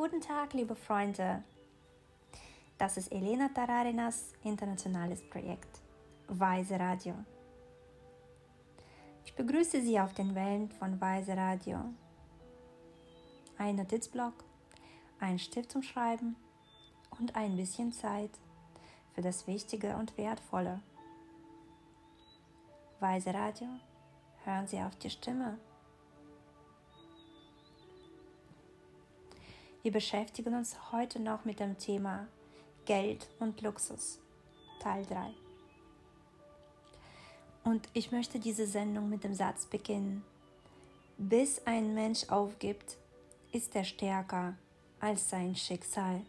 Guten Tag, liebe Freunde. Das ist Elena Tararinas internationales Projekt Weise Radio. Ich begrüße Sie auf den Wellen von Weise Radio. Ein Notizblock, ein Stift zum Schreiben und ein bisschen Zeit für das Wichtige und Wertvolle. Weise Radio, hören Sie auf die Stimme. Wir beschäftigen uns heute noch mit dem Thema Geld und Luxus, Teil 3. Und ich möchte diese Sendung mit dem Satz beginnen. Bis ein Mensch aufgibt, ist er stärker als sein Schicksal.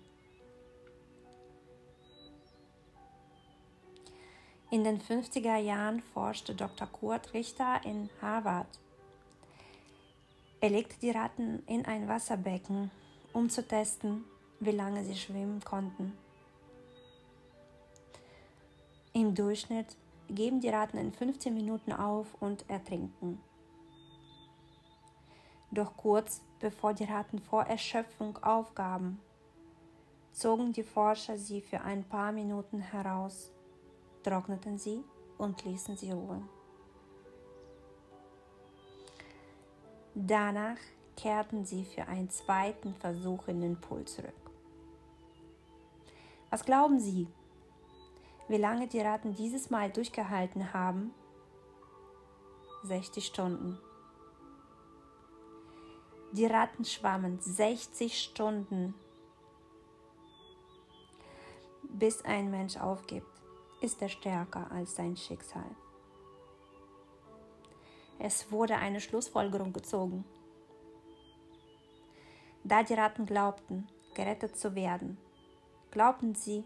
In den 50er Jahren forschte Dr. Kurt Richter in Harvard. Er legte die Ratten in ein Wasserbecken um zu testen, wie lange sie schwimmen konnten. Im Durchschnitt geben die Ratten in 15 Minuten auf und ertrinken. Doch kurz bevor die Ratten vor Erschöpfung aufgaben, zogen die Forscher sie für ein paar Minuten heraus, trockneten sie und ließen sie ruhen. Danach kehrten sie für einen zweiten Versuch in den Pool zurück. Was glauben Sie, wie lange die Ratten dieses Mal durchgehalten haben? 60 Stunden. Die Ratten schwammen 60 Stunden, bis ein Mensch aufgibt, ist er stärker als sein Schicksal. Es wurde eine Schlussfolgerung gezogen. Da die Ratten glaubten, gerettet zu werden, glaubten sie,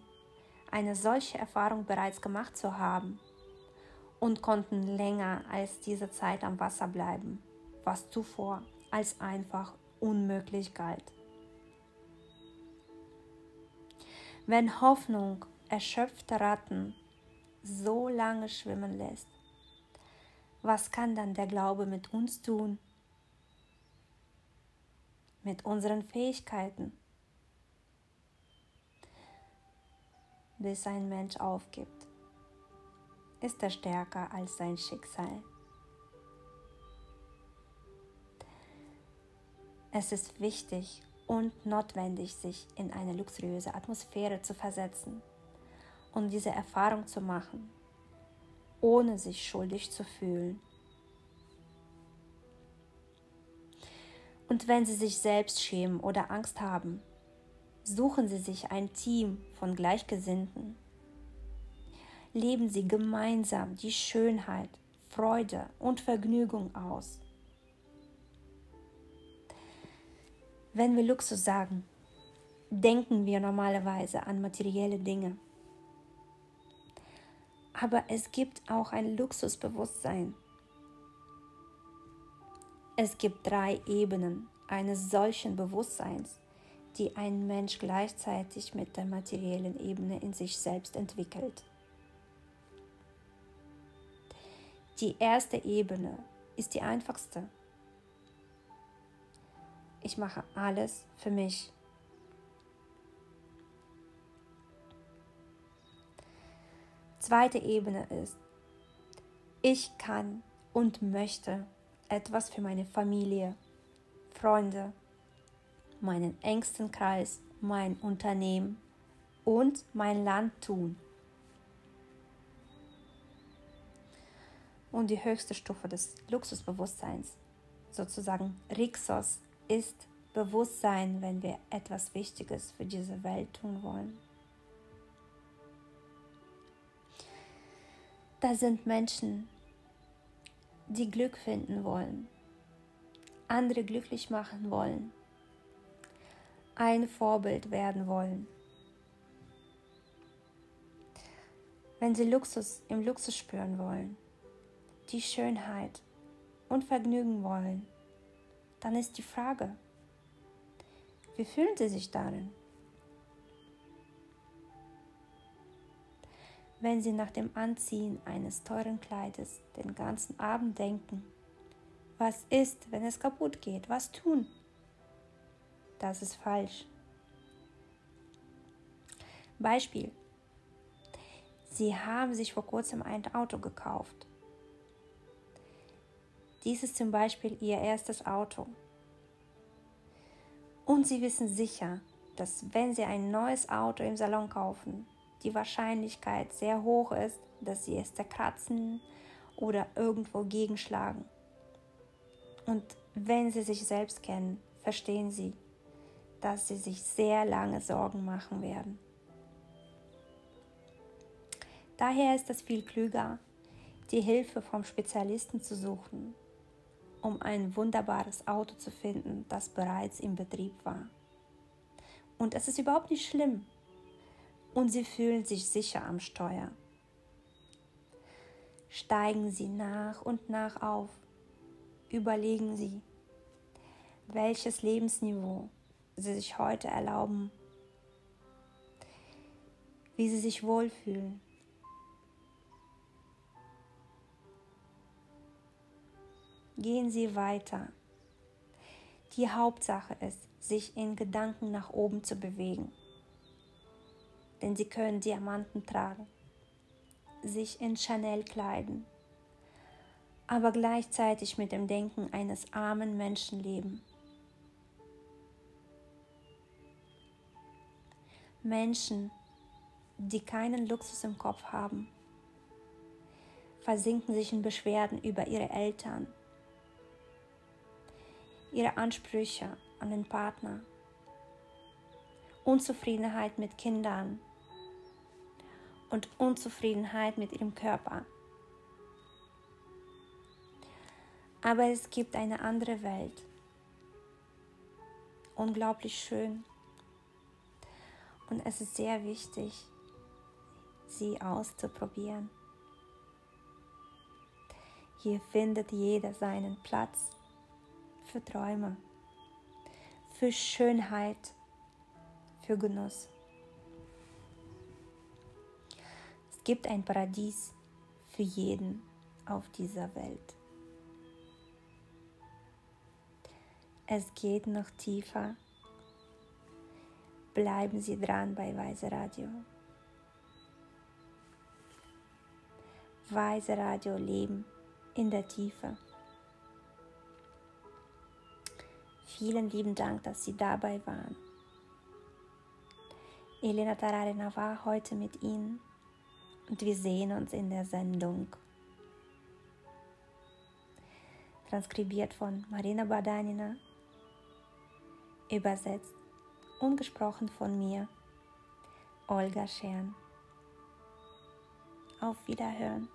eine solche Erfahrung bereits gemacht zu haben und konnten länger als diese Zeit am Wasser bleiben, was zuvor als einfach unmöglich galt. Wenn Hoffnung erschöpfte Ratten so lange schwimmen lässt, was kann dann der Glaube mit uns tun? Mit unseren Fähigkeiten, bis ein Mensch aufgibt, ist er stärker als sein Schicksal. Es ist wichtig und notwendig, sich in eine luxuriöse Atmosphäre zu versetzen und diese Erfahrung zu machen, ohne sich schuldig zu fühlen Und wenn Sie sich selbst schämen oder Angst haben, suchen Sie sich ein Team von Gleichgesinnten. Leben Sie gemeinsam die Schönheit, Freude und Vergnügung aus. Wenn wir Luxus sagen, denken wir normalerweise an materielle Dinge. Aber es gibt auch ein Luxusbewusstsein es gibt drei Ebenen eines solchen Bewusstseins, die ein Mensch gleichzeitig mit der materiellen Ebene in sich selbst entwickelt. Die erste Ebene ist die einfachste. Ich mache alles für mich. Zweite Ebene ist, ich kann und möchte etwas für meine Familie, Freunde, meinen engsten Kreis, mein Unternehmen und mein Land tun. Und die höchste Stufe des Luxusbewusstseins, sozusagen Rixos, ist Bewusstsein, wenn wir etwas Wichtiges für diese Welt tun wollen. Da sind Menschen, die Glück finden wollen, andere glücklich machen wollen, ein Vorbild werden wollen. Wenn sie Luxus im Luxus spüren wollen, die Schönheit und Vergnügen wollen, dann ist die Frage, wie fühlen sie sich darin? Wenn sie nach dem Anziehen eines teuren Kleides den ganzen Abend denken. Was ist, wenn es kaputt geht? Was tun? Das ist falsch. Beispiel. Sie haben sich vor kurzem ein Auto gekauft. Dies ist zum Beispiel Ihr erstes Auto. Und Sie wissen sicher, dass wenn Sie ein neues Auto im Salon kaufen, die Wahrscheinlichkeit sehr hoch ist, dass Sie es zerkratzen oder irgendwo gegenschlagen. Und wenn Sie sich selbst kennen, verstehen Sie, dass Sie sich sehr lange Sorgen machen werden. Daher ist es viel klüger, die Hilfe vom Spezialisten zu suchen, um ein wunderbares Auto zu finden, das bereits im Betrieb war. Und es ist überhaupt nicht schlimm. Und Sie fühlen sich sicher am Steuer. Steigen Sie nach und nach auf. Überlegen Sie, welches Lebensniveau Sie sich heute erlauben, wie Sie sich wohlfühlen. Gehen Sie weiter. Die Hauptsache ist, sich in Gedanken nach oben zu bewegen. Denn Sie können Diamanten tragen, sich in Chanel kleiden, aber gleichzeitig mit dem Denken eines armen Menschen leben. Menschen, die keinen Luxus im Kopf haben, versinken sich in Beschwerden über ihre Eltern, ihre Ansprüche an den Partner, Unzufriedenheit mit Kindern und Unzufriedenheit mit ihrem Körper. Aber es gibt eine andere Welt. Unglaublich schön. Und es ist sehr wichtig, sie auszuprobieren. Hier findet jeder seinen Platz für Träume, für Schönheit, für Genuss. Gibt ein Paradies für jeden auf dieser Welt. Es geht noch tiefer. Bleiben Sie dran bei Weise Radio. Weise Radio Leben in der Tiefe. Vielen lieben Dank, dass Sie dabei waren. Elena Tararina war heute mit Ihnen und wir sehen uns in der Sendung. Transkribiert von Marina Badanina Übersetzt und gesprochen von mir, Olga Schern. Auf Wiederhören.